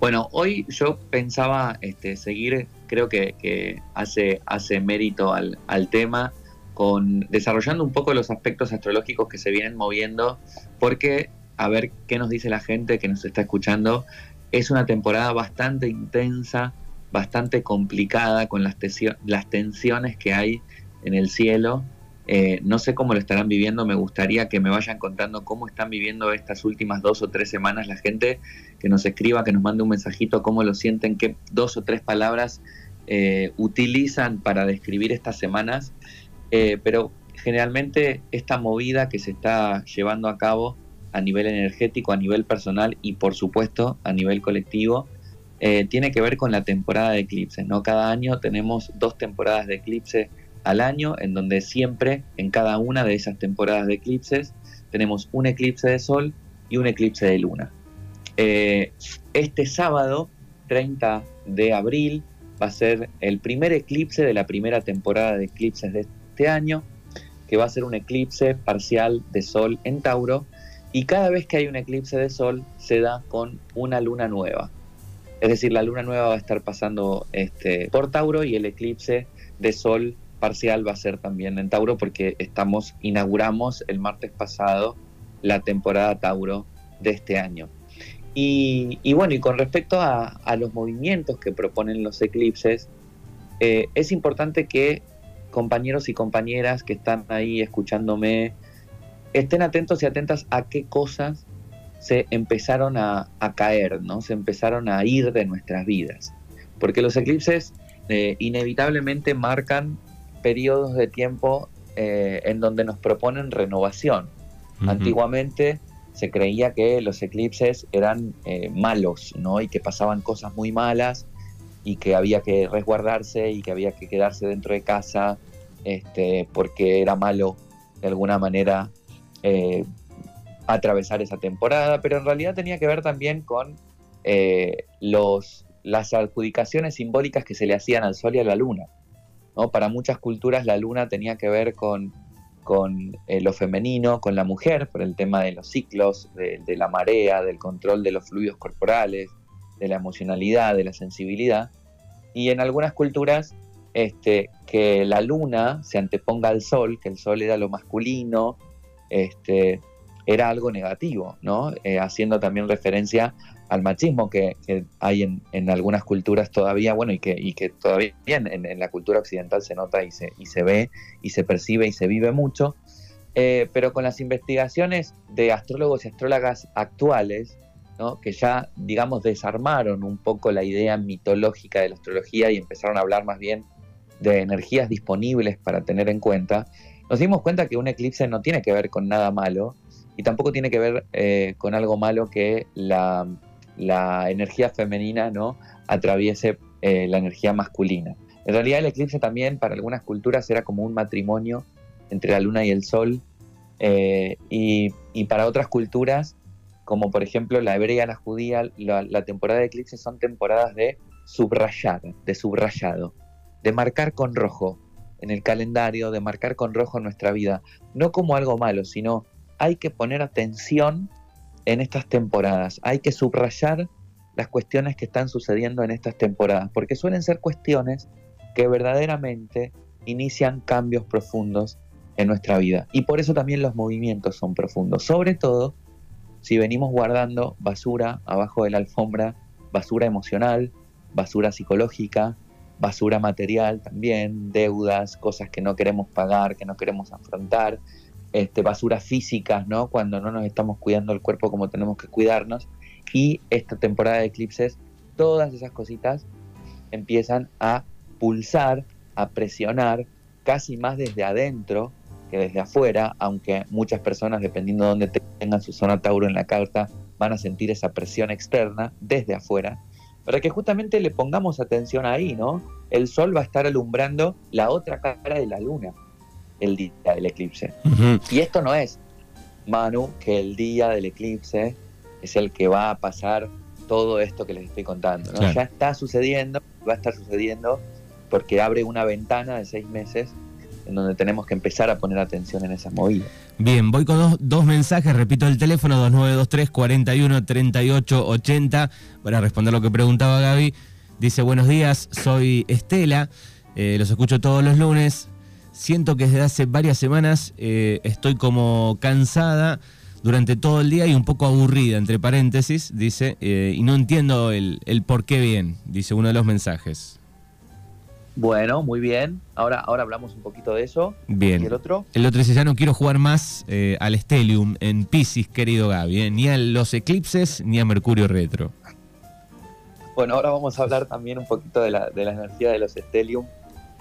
Bueno, hoy yo pensaba este, seguir, creo que, hace, hace mérito al, al, tema, con desarrollando un poco los aspectos astrológicos que se vienen moviendo, porque a ver qué nos dice la gente que nos está escuchando. Es una temporada bastante intensa, bastante complicada con las, las tensiones que hay en el cielo eh, no sé cómo lo estarán viviendo, me gustaría que me vayan contando cómo están viviendo estas últimas dos o tres semanas la gente, que nos escriba, que nos mande un mensajito, cómo lo sienten, qué dos o tres palabras eh, utilizan para describir estas semanas. Eh, pero generalmente esta movida que se está llevando a cabo a nivel energético, a nivel personal y por supuesto a nivel colectivo, tiene que ver con la temporada de eclipses. ¿no? Cada año tenemos dos temporadas de eclipse al año, en donde siempre, en cada una de esas temporadas de eclipses, tenemos un eclipse de sol y un eclipse de luna. Eh, este sábado, 30 de abril, va a ser el primer eclipse de la primera temporada de eclipses de este año, que va a ser un eclipse parcial de sol en Tauro, y cada vez que hay un eclipse de sol se da con una luna nueva. Es decir, la luna nueva va a estar pasando este, por Tauro y el eclipse de sol parcial va a ser también en Tauro porque estamos, inauguramos el martes pasado la temporada Tauro de este año. Y, bueno, y con respecto a, los movimientos que proponen los eclipses, eh, es importante que compañeros y compañeras que están ahí escuchándome estén atentos y atentas a qué cosas se empezaron a, caer, ¿no? Se empezaron a ir de nuestras vidas. Porque los eclipses eh, inevitablemente marcan periodos de tiempo eh, en donde nos proponen renovación. Antiguamente se creía que los eclipses eran eh, malos, ¿no? Y que pasaban cosas muy malas y que había que resguardarse y que había que quedarse dentro de casa este, porque era malo de alguna manera eh, atravesar esa temporada, pero en realidad tenía que ver también con los, las adjudicaciones simbólicas que se le hacían al Sol y a la Luna. Para muchas culturas la luna tenía que ver con, eh, lo femenino, con la mujer, por el tema de los ciclos, de, la marea, del control de los fluidos corporales, de la emocionalidad, de la sensibilidad. Y en algunas culturas, este, que la luna se anteponga al sol, que el sol era lo masculino, este, era algo negativo, ¿no? Eh, haciendo también referencia al machismo que, hay en, algunas culturas todavía, bueno, y que, y que todavía en, en, la cultura occidental se nota y se, y se ve y se percibe y se vive mucho, eh, pero con las investigaciones de astrólogos y astrólogas actuales, ¿no? que ya, digamos, desarmaron un poco la idea mitológica de la astrología y empezaron a hablar más bien de energías disponibles para tener en cuenta, nos dimos cuenta que un eclipse no tiene que ver con nada malo y tampoco tiene que ver eh, con algo malo que la la energía femenina no atraviese eh, la energía masculina. En realidad el eclipse también para algunas culturas era como un matrimonio entre la luna y el sol eh, y, para otras culturas, como por ejemplo la hebrea, la judía, la, temporada de eclipse son temporadas de subrayar, de subrayado, de marcar con rojo en el calendario, de marcar con rojo nuestra vida, no como algo malo, sino hay que poner atención en estas temporadas. Hay que subrayar las cuestiones que están sucediendo en estas temporadas, porque suelen ser cuestiones que verdaderamente inician cambios profundos en nuestra vida. Y por eso también los movimientos son profundos, sobre todo si venimos guardando basura abajo de la alfombra, basura emocional, basura psicológica, basura material también, deudas, cosas que no queremos pagar, que no queremos afrontar, este, basuras físicas, ¿no? Cuando no nos estamos cuidando el cuerpo como tenemos que cuidarnos. Y esta temporada de eclipses, todas esas cositas empiezan a pulsar, a presionar, casi más desde adentro que desde afuera, aunque muchas personas, dependiendo de dónde tengan su zona Tauro en la carta, van a sentir esa presión externa desde afuera, para que justamente le pongamos atención ahí, ¿no? El sol va a estar alumbrando la otra cara de la luna el día del eclipse. Y esto no es, Manu, que el día del eclipse es el que va a pasar todo esto que les estoy contando. Ya está sucediendo, va a estar sucediendo porque abre una ventana de seis meses en donde tenemos que empezar a poner atención en esas movidas. Bien, voy con dos, mensajes, repito el teléfono 2923 41 38 80 para responder lo que preguntaba Gaby. Dice, buenos días, soy Estela, eh, los escucho todos los lunes, siento que desde hace varias semanas eh, estoy como cansada durante todo el día y un poco aburrida, entre paréntesis, dice, eh, y no entiendo el, el por qué bien, dice uno de los mensajes. Bueno, muy bien. Ahora, ahora hablamos un poquito de eso. Bien. ¿Y el otro? El otro dice, ya no quiero jugar más eh, al Stellium en Pisces, querido Gaby, ni a los eclipses ni a Mercurio Retro. Bueno, ahora vamos a hablar también un poquito de la, de la energía de los Stellium.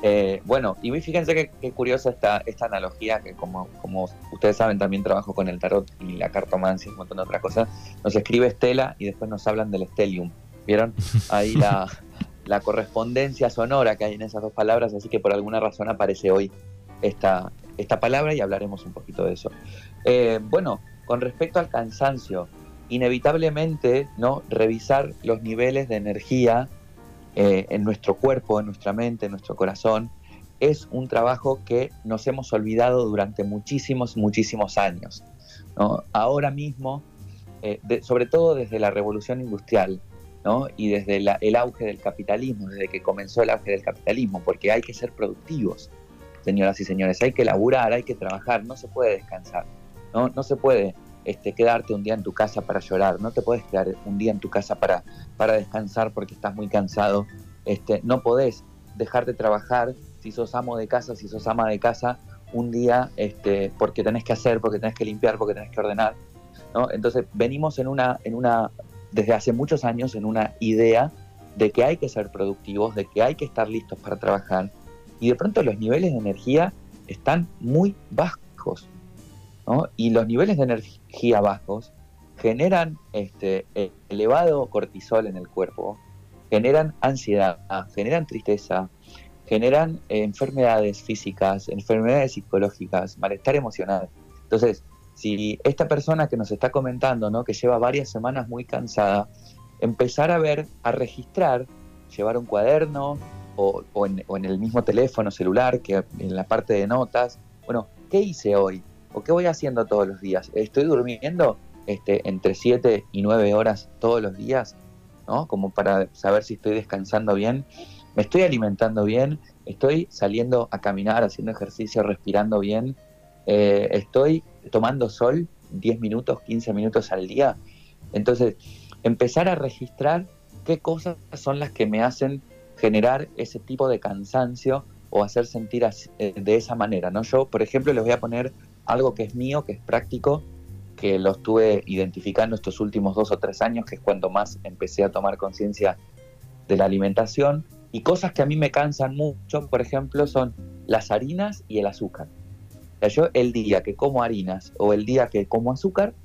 Eh, bueno, y fíjense qué curiosa esta, esta analogía, que como, como ustedes saben también trabajo con el tarot y la cartomancia y un montón de otras cosas. Nos escribe Estela y después nos hablan del Stellium. ¿Vieron? Ahí la, la correspondencia sonora que hay en esas dos palabras, así que por alguna razón aparece hoy esta, esta palabra y hablaremos un poquito de eso. Eh, bueno, con respecto al cansancio, inevitablemente no revisar los niveles de energía eh, en nuestro cuerpo, en nuestra mente, en nuestro corazón, es un trabajo que nos hemos olvidado durante muchísimos, muchísimos años. Ahora mismo, eh, sobre todo desde la revolución industrial, y desde el auge del capitalismo, desde que comenzó el auge del capitalismo, porque hay que ser productivos, señoras y señores, hay que laburar, hay que trabajar, no se puede descansar, no, no se puede este, quedarte un día en tu casa para llorar, no te puedes quedar un día en tu casa para, para descansar porque estás muy cansado, este, no podés dejar de trabajar si sos amo de casa, si sos ama de casa, un día este, porque tenés que hacer, porque tenés que limpiar, porque tenés que ordenar. Entonces venimos en una, en una desde hace muchos años en una idea de que hay que ser productivos, de que hay que estar listos para trabajar, y de pronto los niveles de energía están muy bajos. Y los niveles de energía bajos generan este, elevado cortisol en el cuerpo, generan ansiedad, generan tristeza, generan enfermedades físicas, enfermedades psicológicas, malestar emocional. Entonces, si esta persona que nos está comentando, ¿no? que lleva varias semanas muy cansada, empezar a ver, a registrar, llevar un cuaderno o, en, el mismo teléfono celular, que en la parte de notas, bueno, ¿qué hice hoy? ¿O qué voy haciendo todos los días? ¿Estoy durmiendo este, entre 7 y 9 horas todos los días? ¿no? Como para saber si estoy descansando bien. ¿Me estoy alimentando bien? ¿Estoy saliendo a caminar, haciendo ejercicio, respirando bien? Eh, ¿Estoy tomando sol 10 minutos, 15 minutos al día. Entonces, empezar a registrar qué cosas son las que me hacen generar ese tipo de cansancio o hacer sentir eh, de esa manera. ¿no? Yo, por ejemplo, les voy a poner algo que es mío, que es práctico, que lo estuve identificando estos últimos dos o tres años, que es cuando más empecé a tomar conciencia de la alimentación. Y cosas que a mí me cansan mucho, por ejemplo, son las harinas y el azúcar yo el día que como harinas o el día que como azúcar,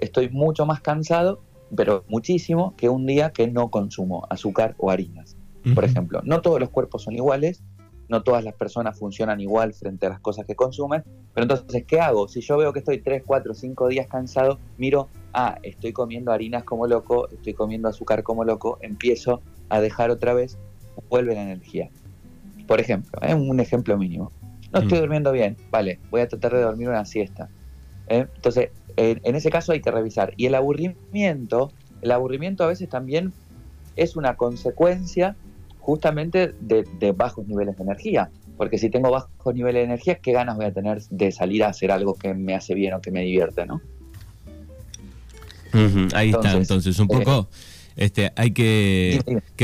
estoy mucho más cansado, pero muchísimo, que un día que no consumo azúcar o harinas. Por ejemplo, no todos los cuerpos son iguales, no todas las personas funcionan igual frente a las cosas que consumen, pero entonces, ¿qué hago? Si yo veo que estoy 3, 4, 5 días cansado, miro, ah, estoy comiendo harinas como loco, estoy comiendo azúcar como loco, empiezo a dejar otra vez, vuelve la energía. Por ejemplo, es ¿eh? un ejemplo mínimo. No estoy mm. durmiendo bien, vale, voy a tratar de dormir una siesta. ¿eh? Entonces, en, ese caso hay que revisar. Y el aburrimiento, el aburrimiento a veces también es una consecuencia justamente de, bajos niveles de energía. Porque si tengo bajos niveles de energía, ¿qué ganas voy a tener de salir a hacer algo que me hace bien o que me divierte, no? Ahí está, entonces, un poco... Eh, este, hay que,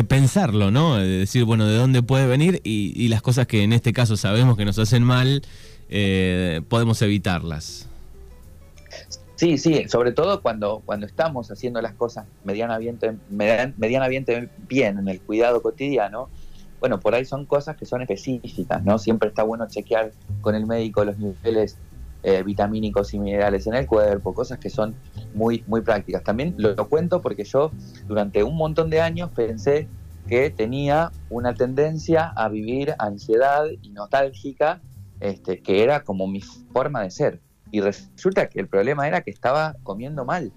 pensarlo, ¿no? decir, bueno, de dónde puede venir y, las cosas que en este caso sabemos que nos hacen mal, eh, podemos evitarlas. Sí, sí, sobre todo cuando, cuando estamos haciendo las cosas medianamente, bien en el cuidado cotidiano, bueno, por ahí son cosas que son específicas, ¿no? Siempre está bueno chequear con el médico los niveles eh, vitamínicos y minerales en el cuerpo, cosas que son muy, muy prácticas. También lo, cuento porque yo durante un montón de años pensé que tenía una tendencia a vivir ansiedad y nostálgica, este, que era como mi forma de ser. Y resulta que el problema era que estaba comiendo mal.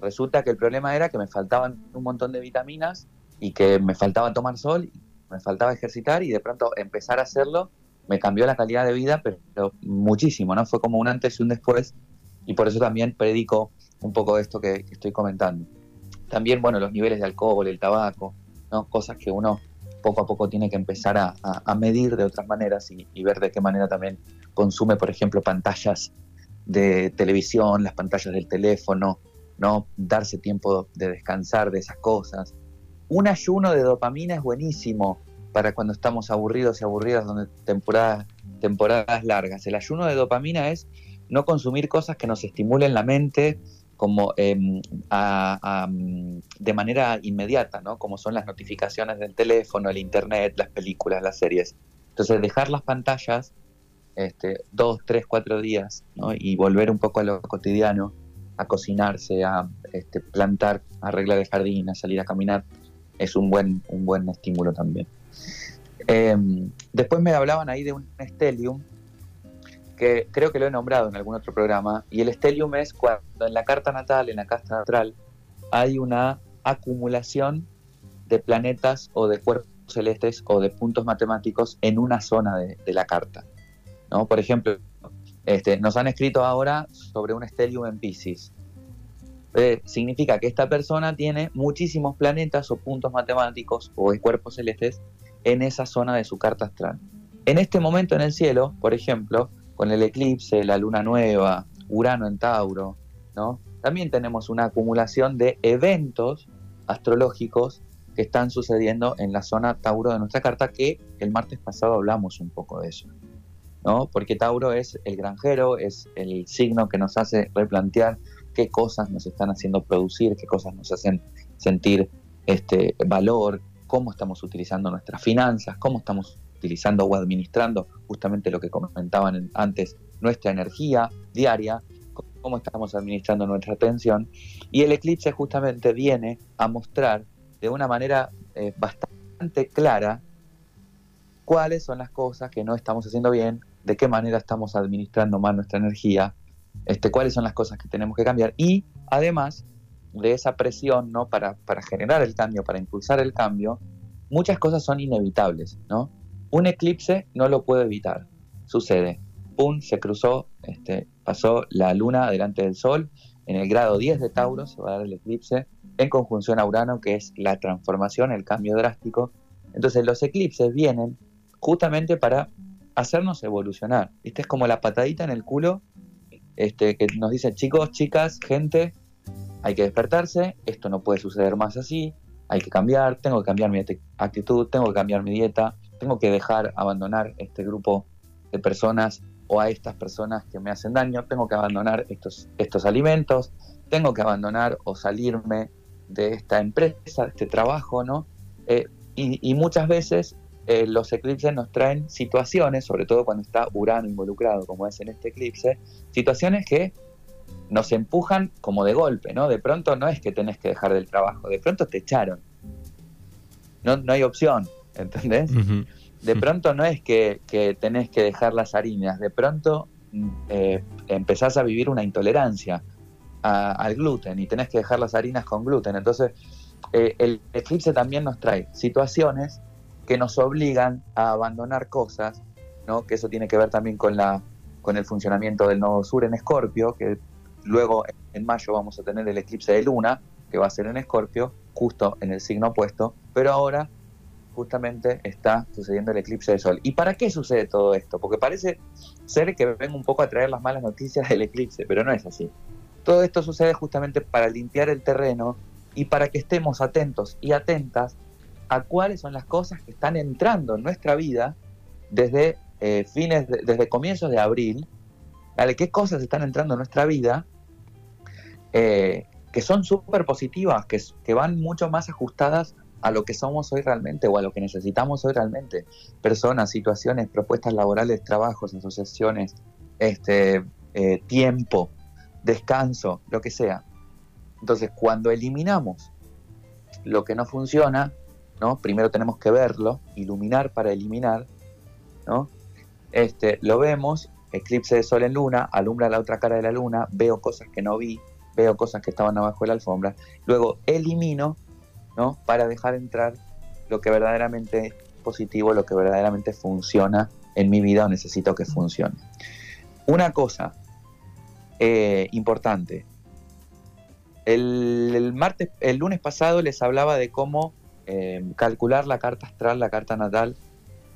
Resulta que el problema era que me faltaban un montón de vitaminas y que me faltaba tomar sol, me faltaba ejercitar y de pronto empezar a hacerlo me cambió la calidad de vida, pero muchísimo, ¿no? Fue como un antes y un después, y por eso también predico un poco de esto que, estoy comentando. También, bueno, los niveles de alcohol, el tabaco, ¿no? Cosas que uno poco a poco tiene que empezar a, medir de otras maneras y, y, ver de qué manera también consume, por ejemplo, pantallas de televisión, las pantallas del teléfono, ¿no? Darse tiempo de descansar de esas cosas. Un ayuno de dopamina es buenísimo para cuando estamos aburridos y aburridas, donde temporadas, temporadas largas. El ayuno de dopamina es no consumir cosas que nos estimulen la mente como em, de manera inmediata, ¿no? Como son las notificaciones del teléfono, el internet, las películas, las series. Entonces dejar las pantallas este, dos, tres, cuatro días y volver un poco a lo cotidiano, a cocinarse, a este, plantar, a arreglar el jardín, a salir a caminar, es un buen, un buen estímulo también. Em, después me hablaban ahí de un stellium, que creo que lo he nombrado en algún otro programa, y el stellium es cuando en la carta natal, en la carta natal, hay una acumulación de planetas o de cuerpos celestes o de puntos matemáticos en una zona de la carta. ¿No? Por ejemplo, este, nos han escrito ahora sobre un stellium en Pisces. Eh, significa que esta persona tiene muchísimos planetas o puntos matemáticos o cuerpos celestes en esa zona de su carta astral. En este momento en el cielo, por ejemplo, con el eclipse, la luna nueva, Urano en Tauro. También tenemos una acumulación de eventos astrológicos que están sucediendo en la zona Tauro de nuestra carta, que el martes pasado hablamos un poco de eso. Porque Tauro es el granjero, es el signo que nos hace replantear qué cosas nos están haciendo producir, qué cosas nos hacen sentir este valor, cómo estamos utilizando nuestras finanzas, cómo estamos utilizando o administrando justamente lo que comentaban antes, nuestra energía diaria, cómo estamos administrando nuestra atención. Y el eclipse justamente viene a mostrar de una manera eh, bastante clara cuáles son las cosas que no estamos haciendo bien, de qué manera estamos administrando mal nuestra energía, este, cuáles son las cosas que tenemos que cambiar y además de esa presión ¿no? para, para generar el cambio, para impulsar el cambio, muchas cosas son inevitables. ¿no? Un eclipse no lo puedo evitar, sucede. Pum, se cruzó, este, pasó la luna delante del sol, en el grado 10 de Tauro se va a dar el eclipse, en conjunción a Urano, que es la transformación, el cambio drástico. Entonces los eclipses vienen justamente para hacernos evolucionar. Este es como la patadita en el culo este, que nos dice, chicos, chicas, gente, hay que despertarse, esto no puede suceder más así, hay que cambiar, tengo que cambiar mi actitud, tengo que cambiar mi dieta, tengo que dejar, abandonar este grupo de personas o a estas personas que me hacen daño, tengo que abandonar estos, estos alimentos, tengo que abandonar o salirme de esta empresa, de este trabajo, ¿no? Eh, y, muchas veces eh, los eclipses nos traen situaciones, sobre todo cuando está Urano involucrado, como es en este eclipse, situaciones que nos empujan como de golpe, ¿no? De pronto no es que tenés que dejar del trabajo, de pronto te echaron. No, no hay opción, ¿entendés? De pronto no es que, tenés que dejar las harinas, de pronto mm, eh, empezás a vivir una intolerancia al gluten y tenés que dejar las harinas con gluten. Entonces, eh, el eclipse también nos trae situaciones que nos obligan a abandonar cosas, ¿no? que eso tiene que ver también con, la, con el funcionamiento del nodo sur en Escorpio, que luego en mayo vamos a tener el eclipse de luna, que va a ser en Escorpio, justo en el signo opuesto, pero ahora justamente está sucediendo el eclipse de sol. ¿Y para qué sucede todo esto? Porque parece ser que vengo un poco a traer las malas noticias del eclipse, pero no es así. Todo esto sucede justamente para limpiar el terreno y para que estemos atentos y atentas a cuáles son las cosas que están entrando en nuestra vida desde eh, fines, desde comienzos de abril, ¿vale? ¿Qué cosas están entrando en nuestra vida eh, que son súper positivas, que, que van mucho más ajustadas a lo que somos hoy realmente o a lo que necesitamos hoy realmente? Personas, situaciones, propuestas laborales, trabajos, asociaciones, este, eh, tiempo, descanso, lo que sea. Entonces, cuando eliminamos lo que no funciona, Primero tenemos que verlo, iluminar para eliminar, ¿no? Este, lo vemos, eclipse de sol en luna, alumbra la otra cara de la luna, veo cosas que no vi, veo cosas que estaban abajo de la alfombra, luego elimino, ¿no? Para dejar entrar lo que verdaderamente es positivo, lo que verdaderamente funciona en mi vida o necesito que funcione. Una cosa eh, importante. El lunes pasado les hablaba de cómo eh, calcular la carta astral, la carta natal,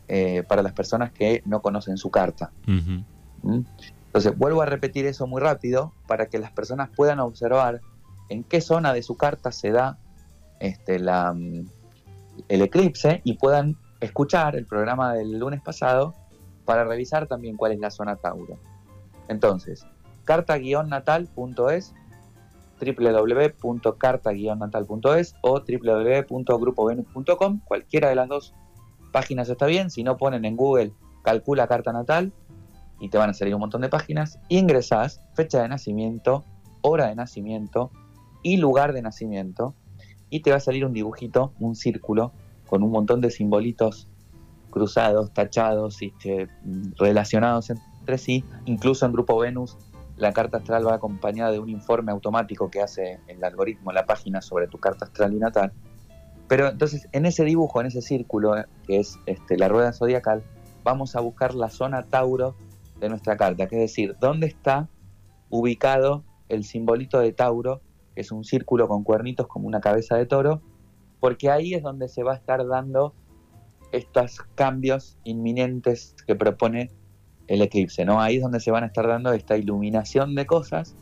eh, para las personas que no conocen su carta. ¿Mm? Entonces, vuelvo a repetir eso muy rápido para que las personas puedan observar en qué zona de su carta se da este, la, mm, el eclipse y puedan escuchar el programa del lunes pasado para revisar también cuál es la zona Tauro. Entonces, carta-natal.es, www.carta-natal.es o www.grupovenus.com, cualquiera de las dos páginas está bien, si no ponen en Google calcula carta natal y te van a salir un montón de páginas, ingresás fecha de nacimiento, hora de nacimiento y lugar de nacimiento. Y te va a salir un dibujito, un círculo con un montón de simbolitos cruzados, tachados, y este, relacionados entre sí, incluso en Grupo Venus la carta astral va acompañada de un informe automático que hace el algoritmo la página sobre tu carta astral y natal. Pero entonces en ese dibujo, en ese círculo, que es este, la rueda zodiacal, vamos a buscar la zona Tauro de nuestra carta, que es decir, dónde está ubicado el simbolito de Tauro, que es un círculo con cuernitos como una cabeza de toro, porque ahí es donde se va a estar dando estos cambios inminentes que propone el eclipse, ¿no? Ahí es donde se van a estar dando esta iluminación de cosas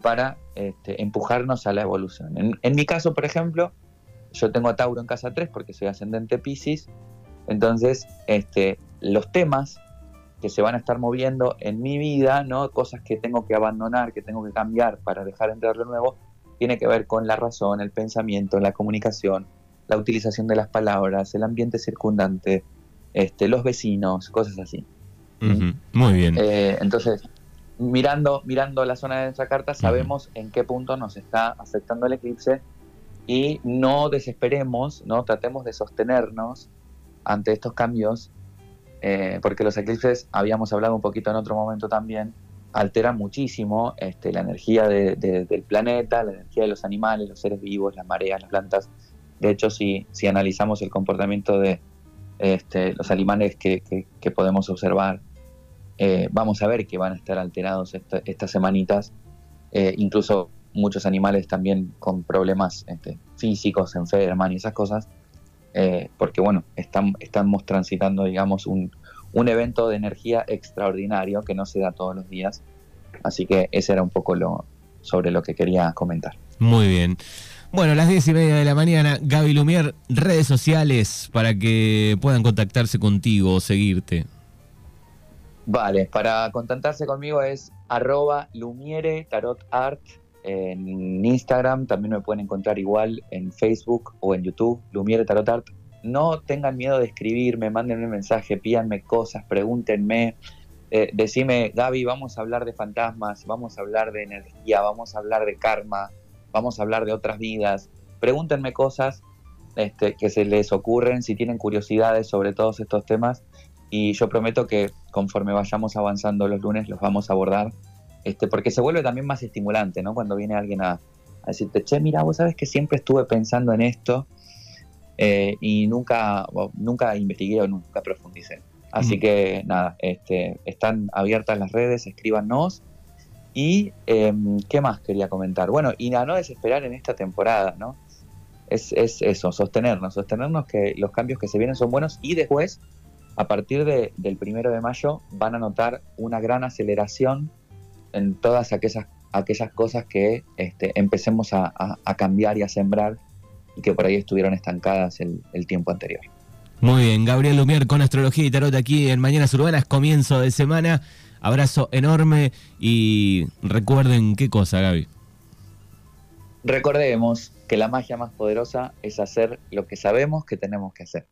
para este, empujarnos a la evolución. En, mi caso, por ejemplo, yo tengo a Tauro en casa 3 porque soy ascendente Pisces, entonces este, los temas que se van a estar moviendo en mi vida, ¿no? cosas que tengo que abandonar, que tengo que cambiar para dejar entrar lo nuevo, tiene que ver con la razón, el pensamiento, la comunicación, la utilización de las palabras, el ambiente circundante, este, los vecinos, cosas así. Muy bien. Eh, entonces, mirando, mirando la zona de nuestra carta, sabemos en qué punto nos está afectando el eclipse y no desesperemos, no tratemos de sostenernos ante estos cambios, eh, porque los eclipses, habíamos hablado un poquito en otro momento también, alteran muchísimo este, la energía del planeta, la energía de los animales, los seres vivos, las mareas, las plantas. De hecho, si, si analizamos el comportamiento de este, los animales que, que podemos observar eh, vamos a ver que van a estar alterados estas semanitas, eh, incluso muchos animales también con problemas este, físicos, enferman y esas cosas, eh, porque bueno, estamos transitando, digamos, un, un evento de energía extraordinario que no se da todos los días, así que ese era un poco lo sobre lo que quería comentar. Muy bien. Bueno, las diez y media de la mañana, Gaby Lumier, redes sociales para que puedan contactarse contigo o seguirte. Vale, para contactarse conmigo es arroba lumiere tarot art en Instagram, también me pueden encontrar igual en Facebook o en YouTube, Lumiere Tarot Art. No tengan miedo de escribirme, mándenme un mensaje, pídanme cosas, pregúntenme, eh, decime, Gaby, vamos a hablar de fantasmas, vamos a hablar de energía, vamos a hablar de karma, vamos a hablar de otras vidas. Pregúntenme cosas este, que se les ocurren, si tienen curiosidades sobre todos estos temas, y yo prometo que conforme vayamos avanzando los lunes los vamos a abordar, este, porque se vuelve también más estimulante, ¿no? Cuando viene alguien a, decirte, che, mira, vos sabes que siempre estuve pensando en esto eh, y nunca, nunca investigué o nunca profundicé. Así que nada, este, están abiertas las redes, escríbanos. Y em, qué más quería comentar. Bueno, y a no desesperar en esta temporada, ¿no? Es, es eso, sostenernos, sostenernos que los cambios que se vienen son buenos y después a partir del primero de mayo van a notar una gran aceleración en todas aquellas, aquellas cosas que este, empecemos a, cambiar y a sembrar y que por ahí estuvieron estancadas el, el tiempo anterior. Muy bien, Gabriel Lumier con Astrología y Tarot aquí en Mañanas Urbanas, comienzo de semana. Abrazo enorme y recuerden qué cosa, Gaby. Recordemos que la magia más poderosa es hacer lo que sabemos que tenemos que hacer.